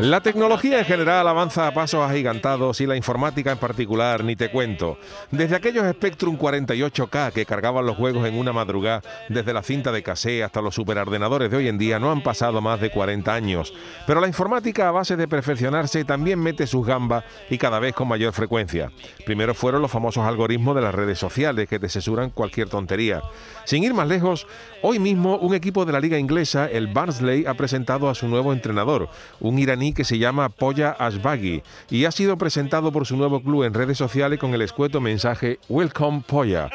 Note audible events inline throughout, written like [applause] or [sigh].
La tecnología en general avanza a pasos agigantados y la informática en particular, ni te cuento. Desde aquellos Spectrum 48K que cargaban los juegos en una madrugada, desde la cinta de cassette hasta los superordenadores de hoy en día, no han pasado más de 40 años. Pero la informática, a base de perfeccionarse, también mete sus gambas y cada vez con mayor frecuencia. Primero fueron los famosos algoritmos de las redes sociales que te asesuran cualquier tontería. Sin ir más lejos, hoy mismo un equipo de la liga inglesa, el Barnsley, ha presentado a su nuevo entrenador, un iraní que se llama Poya Ashbagi, y ha sido presentado por su nuevo club en redes sociales con el escueto mensaje Welcome Poya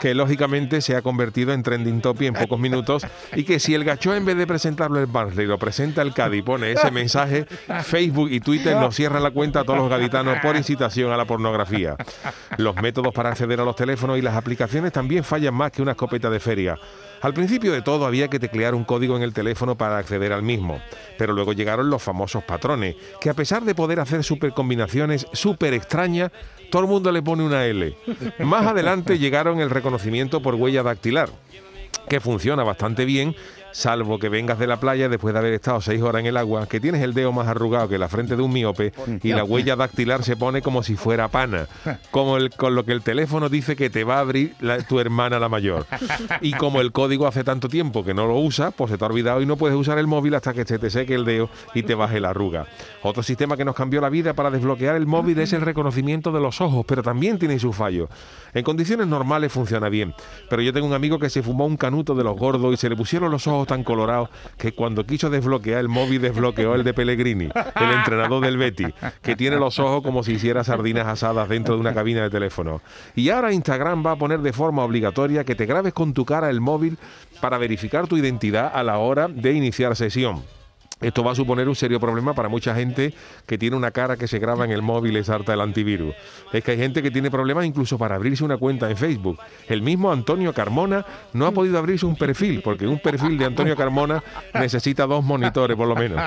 que lógicamente se ha convertido en trending topic en pocos minutos y que si el gacho en vez de presentarlo el Barnsley lo presenta el Cádiz pone ese mensaje, Facebook y Twitter nos cierran la cuenta a todos los gaditanos por incitación a la pornografía. Los métodos para acceder a los teléfonos y las aplicaciones también fallan más que una escopeta de feria. Al principio de todo había que teclear un código en el teléfono para acceder al mismo, pero luego llegaron los famosos patrones, que a pesar de poder hacer super combinaciones súper extrañas, todo el mundo le pone una L. Más adelante llegaron el reconocimiento por huella dactilar, que funciona bastante bien salvo que vengas de la playa después de haber estado seis horas en el agua, que tienes el dedo más arrugado que la frente de un miope y la huella dactilar se pone como si fuera pana, como el, con lo que el teléfono dice que te va a abrir tu hermana la mayor. [laughs] Y como el código hace tanto tiempo que no lo usas, pues se te ha olvidado y no puedes usar el móvil hasta que se te seque el dedo y te baje la arruga. Otro sistema que nos cambió la vida para desbloquear el móvil es el reconocimiento de los ojos, pero también tiene su fallo. En condiciones normales funciona bien, pero yo tengo un amigo que se fumó un canuto de los gordos y se le pusieron los ojos tan colorado que cuando quiso desbloquear el móvil desbloqueó el de Pellegrini, el entrenador del Betty, que tiene los ojos como si hiciera sardinas asadas dentro de una cabina de teléfono. Y ahora Instagram va a poner de forma obligatoria que te grabes con tu cara el móvil para verificar tu identidad a la hora de iniciar sesión. Esto va a suponer un serio problema para mucha gente que tiene una cara que se graba en el móvil y salta el antivirus. Es que hay gente que tiene problemas incluso para abrirse una cuenta en Facebook. El mismo Antonio Carmona no ha podido abrirse un perfil, porque un perfil de Antonio Carmona necesita dos monitores por lo menos.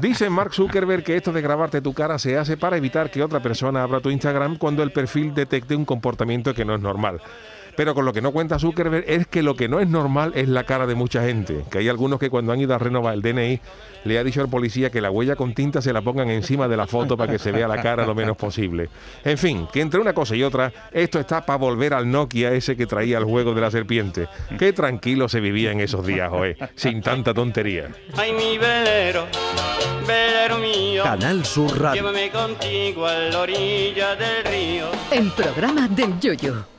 Dice Mark Zuckerberg que esto de grabarte tu cara se hace para evitar que otra persona abra tu Instagram cuando el perfil detecte un comportamiento que no es normal. Pero con lo que no cuenta Zuckerberg es que lo que no es normal es la cara de mucha gente. Que hay algunos que cuando han ido a renovar el DNI le ha dicho al policía que la huella con tinta se la pongan encima de la foto para que se vea la cara lo menos posible. En fin, que entre una cosa y otra, esto está para volver al Nokia ese que traía el juego de la serpiente. Qué tranquilo se vivía en esos días, joe, sin tanta tontería. Ay, mi velero, velero mío. Canal Sur Radio. Llévame contigo a la orilla del río. El programa del Yoyo.